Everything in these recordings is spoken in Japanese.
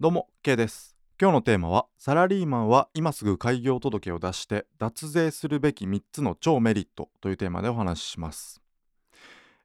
どうも K です。今日のテーマはサラリーマンは今すぐ開業届を出して脱税するべき3つの超メリットというテーマでお話しします、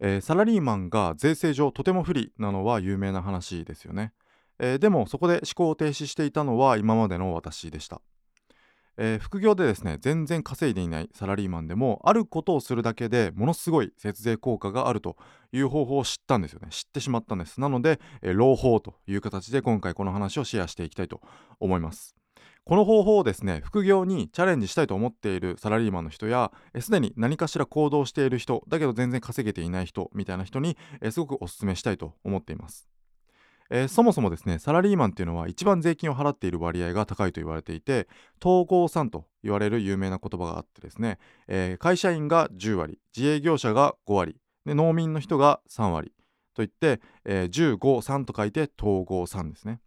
えーサラリーマンが税制上とても不利なのは有名な話ですよね、えーでもそこで思考を停止していたのは今までの私でした。えー副業でですね全然稼いでいないサラリーマンでもあることをするだけでものすごい節税効果があるという方法を知ったんですよね。知ってしまったんです。なので、えー朗報という形で今回この話をシェアしていきたいと思います。この方法をですね副業にチャレンジしたいと思っているサラリーマンの人やえーすでに何かしら行動している人だけど全然稼げていない人みたいな人にえーすごくお勧めしたいと思っています。えーそもそもですねサラリーマンっていうのは一番税金を払っている割合が高いと言われていて統合産と言われる有名な言葉があってですね、えー会社員が10割自営業者が5割で農民の人が3割といって、えー、153と書いて統合産ですね。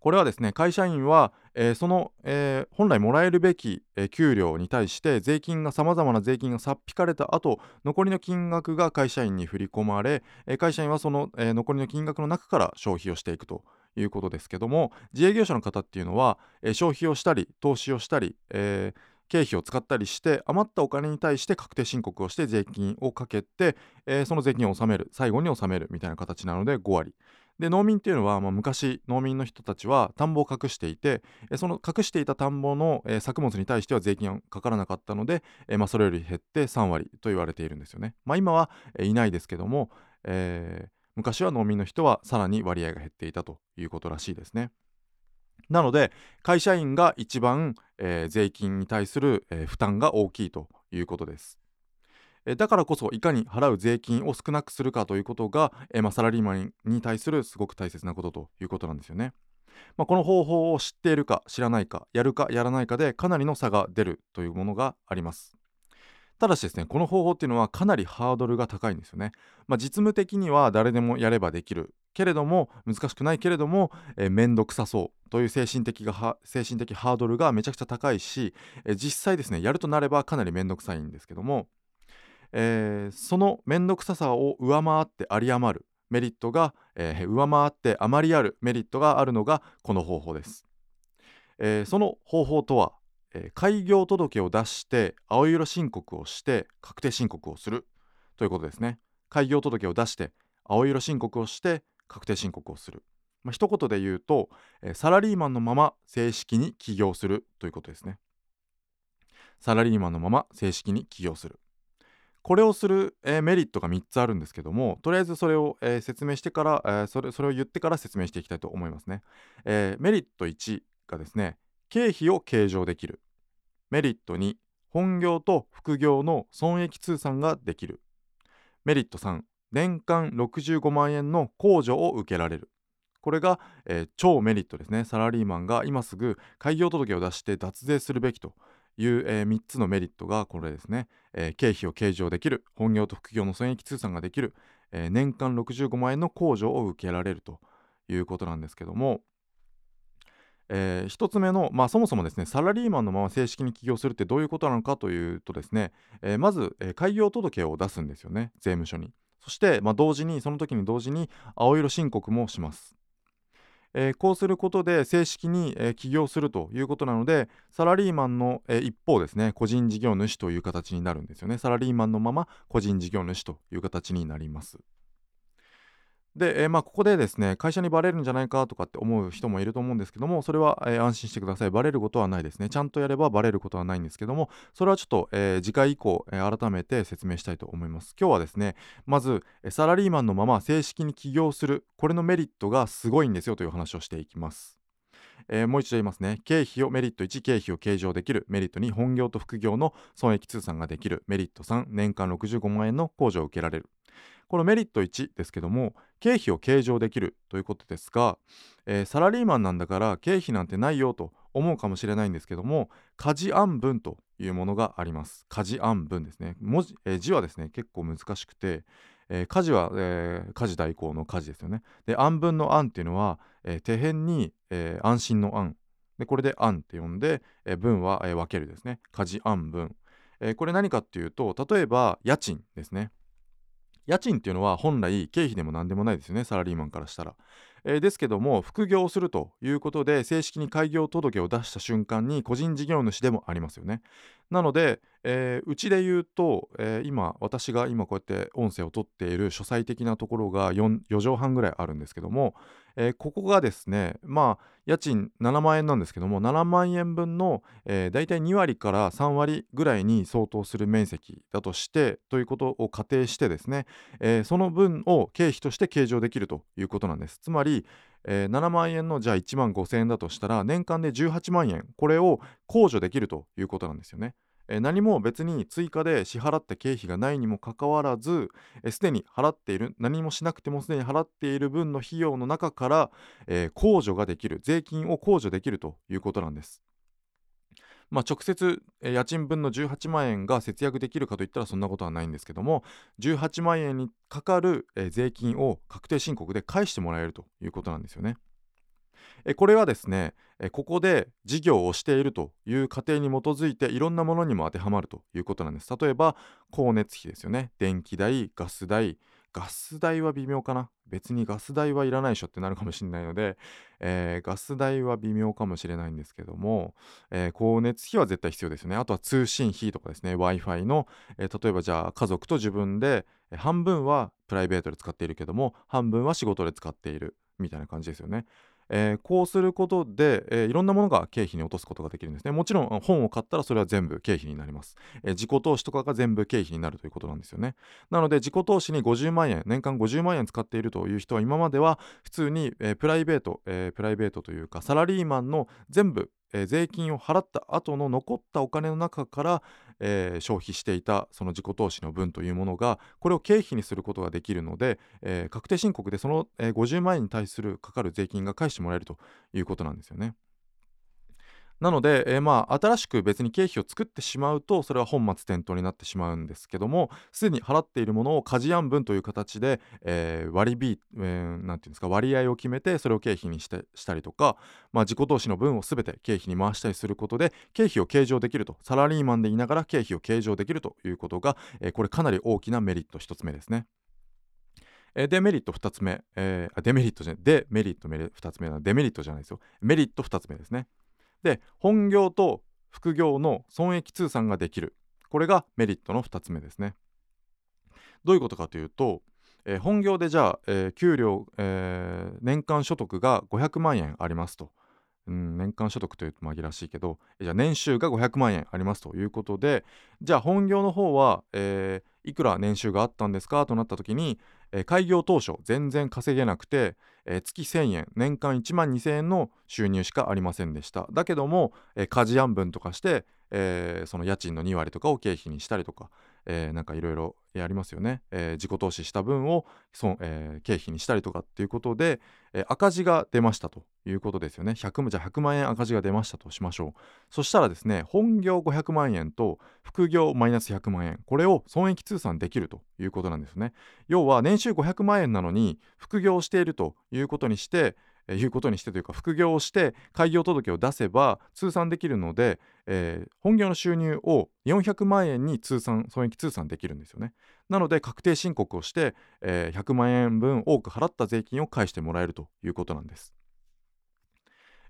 これはですね会社員は、えーその、えー本来もらえるべき、えー給料に対して税金がさまざまな税金がさっ引かれた後残りの金額が会社員に振り込まれ、え会社員はその、え残りの金額の中から消費をしていくということですけども自営業者の方っていうのは、え消費をしたり投資をしたり、え経費を使ったりして余ったお金に対して確定申告をして税金をかけて、えーその税金を納める最後に納めるみたいな形なので5割。で農民っていうのは、まあ、昔農民の人たちは田んぼを隠していてその隠していた田んぼの、えー作物に対しては税金がかからなかったので、えーまあ、それより減って3割と言われているんですよね。まあ、今は、えいないですけども、え昔は農民の人はさらに割合が減っていたということらしいですね。なので会社員が一番、え税金に対する、え負担が大きいということです。えだからこそいかに払う税金を少なくするかということが、えまあ、サラリーマンに対するすごく大切なことということなんですよね。まあ、この方法を知っているか知らないかやるかやらないかでかなりの差が出るというものがあります。ただしですねこの方法っていうのはかなりハードルが高いんですよね。まあ、実務的には誰でもやればできるけれども難しくないけれども、えー、めんどくさそうという精神的が精神的ハードルがめちゃくちゃ高いし、えー実際ですねやるとなればかなりめんどくさいんですけども、えーそのめんどくささを上回って有り余るメリットが、えー上回って余りあるメリットがあるのがこの方法です。えーその方法とは、えー開業届を出して青色申告をして確定申告をするということですね。開業届を出して青色申告をして確定申告をする。まあ、一言で言うと、えーサラリーマンのまま正式に起業するということですね。サラリーマンのまま正式に起業する。これをする、えーメリットが3つあるんですけどもとりあえずそれを、えー説明してから、えーそれそれを言ってから説明していきたいと思いますね、えメリット1がですね経費を計上できる。メリット2本業と副業の損益通算ができる。メリット3年間65万円の控除を受けられる。これが、えー超メリットですね。サラリーマンが今すぐ開業届を出して脱税するべきと。いう、え3つのメリットがこれですね、えー経費を計上できる本業と副業の損益通算ができる、えー年間65万円の控除を受けられるということなんですけども、え1つ目の、まあ、そもそもですねサラリーマンのまま正式に起業するってどういうことなのかというとですね、えーまず、えー開業届を出すんですよね税務署に。そして、まあ、同時にその時に同時に青色申告もします。えーこうすることで正式に、えー起業するということなのでサラリーマンの、えー一方ですね個人事業主という形になるんですよね。サラリーマンのまま個人事業主という形になります。で、えーまあ、ここでですね会社にバレるんじゃないかとかって思う人もいると思うんですけどもそれは、えー安心してください。バレることはないですね。ちゃんとやればバレることはないんですけどもそれはちょっと、えー次回以降、え改めて説明したいと思います。今日はですねまずサラリーマンのまま正式に起業する。これのメリットがすごいんですよという話をしていきます。えーもう一度言いますね。経費をメリット1経費を計上できる。メリット2本業と副業の損益通算ができる。メリット3年間65万円の控除を受けられる。このメリット1ですけども経費を計上できるということですが、えーサラリーマンなんだから経費なんてないよと思うかもしれないんですけども家事案分というものがあります。家事案分ですね。文字、えー字はですね結構難しくて、えー家事は、えー家事代行の家事ですよね。で案分の案っていうのは、えー手辺に、えー安心の案でこれで案って呼んで、えー分は、えー分けるですね。家事案分、えーこれ何かっていうと例えば家賃ですね。家賃っていうのは本来経費でも何でもないですよねサラリーマンからしたら、えー、ですけども副業をするということで正式に開業届を出した瞬間に個人事業主でもありますよね。なので、えー、うちで言うと、えー、今私が今こうやって音声を取っている書斎的なところが 4, 4畳半ぐらいあるんですけども、えー、ここがですねまあ家賃7万円なんですけども7万円分の、えー、大体2割から3割ぐらいに相当する面積だとしてということを仮定してですね、えー、その分を経費として計上できるということなんですつまり、えー、7万円のじゃあ1万5000円だとしたら年間で18万円これを控除できるということなんですよね。え何も別に追加で支払った経費がないにもかかわらずすでに払っている何もしなくてもすでに払っている分の費用の中から、え、控除ができる税金を控除できるということなんです。まあ、直接、え家賃分の18万円が節約できるかといったらそんなことはないんですけども18万円にかかる、え税金を確定申告で返してもらえるということなんですよね。えこれはですね、えここで事業をしているという過程に基づいていろんなものにも当てはまるということなんです。例えば光熱費ですよね。電気代ガス代。ガス代は微妙かな。別にガス代はいらないでしょってなるかもしれないので、えー、ガス代は微妙かもしれないんですけども、えー、光熱費は絶対必要ですよね。あとは通信費とかですね。w i f i の、えー、例えばじゃあ家族と自分で半分はプライベートで使っているけども半分は仕事で使っているみたいな感じですよね。えー、こうすることで、えー、いろんなものが経費に落とすことができるんですね。もちろん本を買ったらそれは全部経費になります、えー、自己投資とかが全部経費になるということなんですよね。なので自己投資に50万円年間50万円使っているという人は今までは普通に、えプライベート、えプライベートというかサラリーマンの全部えー、税金を払った後の残ったお金の中から、えー、消費していたその自己投資の分というものがこれを経費にすることができるので、えー、確定申告でその、え50万円に対するかかる税金が返してもらえるということなんですよね。なので、えー、まあ新しく別に経費を作ってしまうとそれは本末転倒になってしまうんですけどもすでに払っているものを家事案分という形で、えー、割引、えー、なんていうですか割合を決めてそれを経費にしてしたりとか、まあ、自己投資の分を全て経費に回したりすることで経費を計上できるとサラリーマンでいながら経費を計上できるということが、えー、これかなり大きなメリット1つ目ですね。デメリット2つ目、えー、デメリットじゃない、デメリット2つ目なデメリットじゃないですよ。メリット2つ目ですね。で本業と副業の損益通算ができる。これがメリットの2つ目ですね。どういうことかというと、えー、本業でじゃあ、えー、給料、えー、年間所得が500万円ありますと、うん、年間所得というと紛らわしいけどじゃあ年収が500万円ありますということでじゃあ本業の方は、えいくら年収があったんですかとなった時に、え、開業当初全然稼げなくて、えー、月1000円年間1万2000円の収入しかありませんでした。だけども、えー、家事案分とかして、えー、その家賃の2割とかを経費にしたりとか、えー、なんかいろいろやりますよね、えー、自己投資した分をそ、えー、経費にしたりとかっていうことで、えー、赤字が出ましたということですよね。100じゃあ100万円赤字が出ましたとしましょう。そしたらですね本業500万円と副業マイナス100万円これを損益通算できるということなんですね。要は年収500万円なのに副業をしているということにしてえいうことにしてというか副業をして開業届を出せば通算できるので、えー、本業の収入を400万円に通算損益通算できるんですよね。なので確定申告をして、えー、100万円分多く払った税金を返してもらえるということなんです。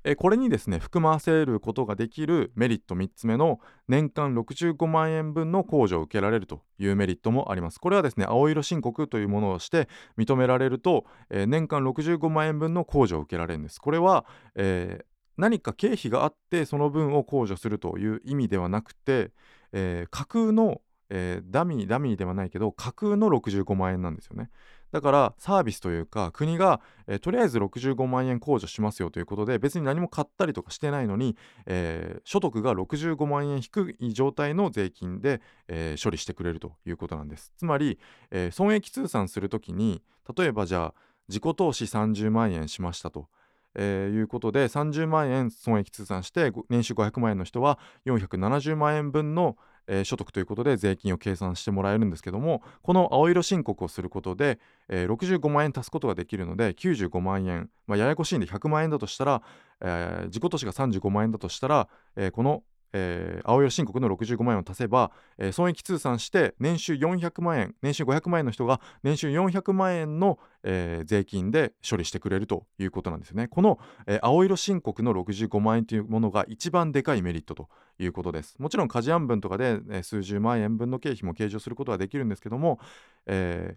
えこれにですね含ませることができるメリット3つ目の年間65万円分の控除を受けられるというメリットもあります。これはですね青色申告というものをして認められると、えー、年間65万円分の控除を受けられるんです。これは、えー、何か経費があってその分を控除するという意味ではなくて、えー、架空のえー、ダミーダミーではないけど架空の65万円なんですよね。だからサービスというか国が、えー、とりあえず65万円控除しますよということで別に何も買ったりとかしてないのに、えー、所得が65万円低い状態の税金で、えー、処理してくれるということなんです。つまり、え損益通算するときに例えばじゃあ自己投資30万円しましたとえー、いうことで30万円損益通算して年収500万円の人は470万円分の、えー、所得ということで税金を計算してもらえるんですけどもこの青色申告をすることで、えー、65万円足すことができるので95万円、まあ、ややこしいんで100万円だとしたら、えー、自己投資が35万円だとしたら、えこのえー、青色申告の65万円を足せば、えー、損益通算して年収400万円年収500万円の人が年収400万円の、えー、税金で処理してくれるということなんですよね。この、えー、青色申告の65万円というものが一番でかいメリットということです。もちろん家事案分とかで、えー、数十万円分の経費も計上することができるんですけども、えー、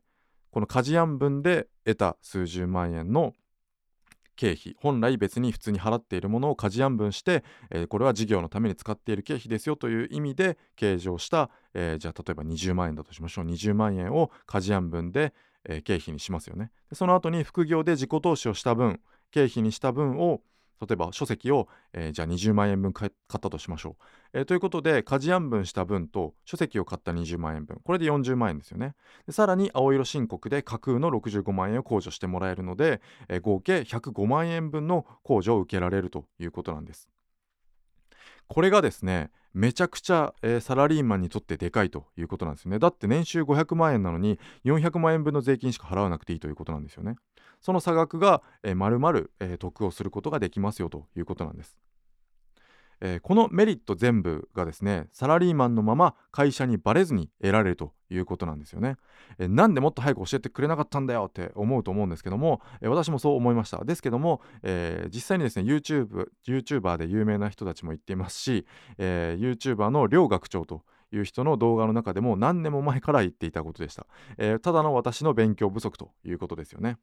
この家事案分で得た数十万円の経費本来別に普通に払っているものを家事案分して、えー、これは事業のために使っている経費ですよという意味で計上した、えー、じゃあ例えば20万円だとしましょう。20万円を家事案分で、えー、経費にしますよね。その後に副業で自己投資をした分経費にした分を例えば書籍を、えー、じゃあ20万円分買ったとしましょう、えー、ということで家事案分した分と書籍を買った20万円分。これで40万円ですよね。でさらに青色申告で架空の65万円を控除してもらえるので、えー、合計105万円分の控除を受けられるということなんです。これがですねめちゃくちゃ、えー、サラリーマンにとってでかいということなんですよね。だって年収500万円なのに400万円分の税金しか払わなくていいということなんですよね。その差額が、えー、丸々、えー、得をすることができますよということなんです。えー、このメリット全部がですねサラリーマンのまま会社にバレずに得られるということなんですよね、えー、なんでもっと早く教えてくれなかったんだよって思うと思うんですけども、えー、私もそう思いました。ですけども、え実際にですね YouTube YouTuber で有名な人たちも言っていますし、え YouTuber の両学長という人の動画の中でも何年も前から言っていたことでした、えただの私の勉強不足ということですよね。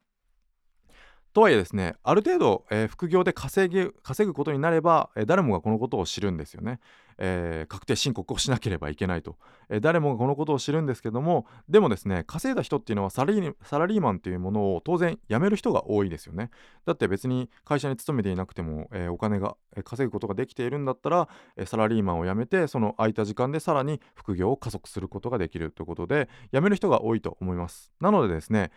とはいえですねある程度、えー、副業で稼ぐ稼ぐことになれば、えー、誰もがこのことを知るんですよね、えー、確定申告をしなければいけないと、えー、誰もがこのことを知るんですけどもでもですね稼いだ人っていうのはサラリーマンっていうものを当然辞める人が多いですよね。だって別に会社に勤めていなくても、えー、お金が稼ぐことができているんだったら、えサラリーマンを辞めてその空いた時間でさらに副業を加速することができるということで辞める人が多いと思います。なのでですね、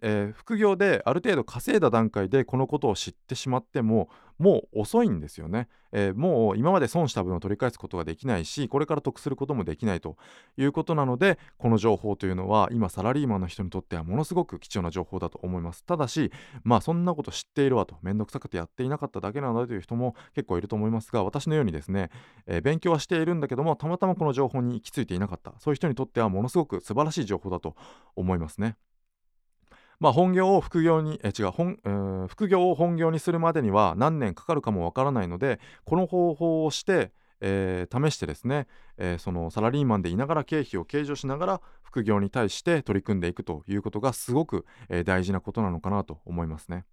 え副業である程度稼いだ段階でこのことを知ってしまってももう遅いんですよね、えー、もう今まで損した分を取り返すことができないしこれから得することもできないということなのでこの情報というのは今サラリーマンの人にとってはものすごく貴重な情報だと思います。ただしまあそんなこと知っているわとめんどくさくてやっていなかっただけなんだという人も結構いると思いますが私のようにですね、えー、勉強はしているんだけどもたまたまこの情報に行き着いていなかった。そういう人にとってはものすごく素晴らしい情報だと思いますね。まあ、本業を副業にえ違う本、えー、副業を本業にするまでには何年かかるかもわからないのでこの方法をして、えー、試してですね、えー、そのサラリーマンでいながら経費を計上しながら副業に対して取り組んでいくということがすごく、え大事なことなのかなと思いますね。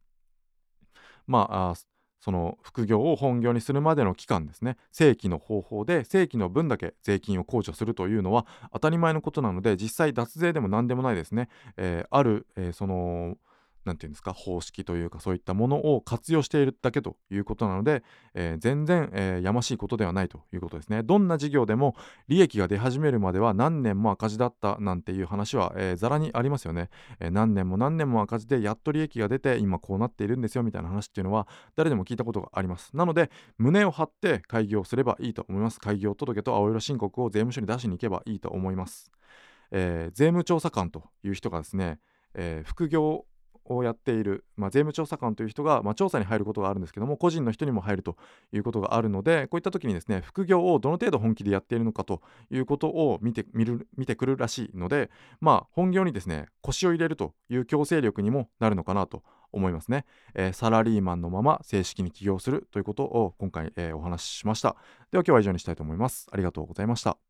まあその副業を本業にするまでの期間ですね。正規の方法で正規の分だけ税金を控除するというのは当たり前のことなので実際脱税でも何でもないですね、えー、ある、えー、その何て言うんですか方式というかそういったものを活用しているだけということなので、えー、全然、えー、やましいことではないということですね。どんな事業でも利益が出始めるまでは何年も赤字だったなんていう話は、えー、ざらにありますよね、え何年も何年も赤字でやっと利益が出て今こうなっているんですよみたいな話っていうのは誰でも聞いたことがあります。なので胸を張って開業すればいいと思います。開業届と青色申告を税務署に出しに行けばいいと思います、え税務調査官という人がですね、え副業をやっている、まあ、税務調査官という人が、まあ、調査に入ることがあるんですけども個人の人にも入るということがあるのでこういった時にですね副業をどの程度本気でやっているのかということを見て見る見てくるらしいので、まあ、本業にですね腰を入れるという強制力にもなるのかなと思いますね、えー、サラリーマンのまま正式に起業するということを今回、えー、お話ししました。では今日は以上にしたいと思います。ありがとうございました。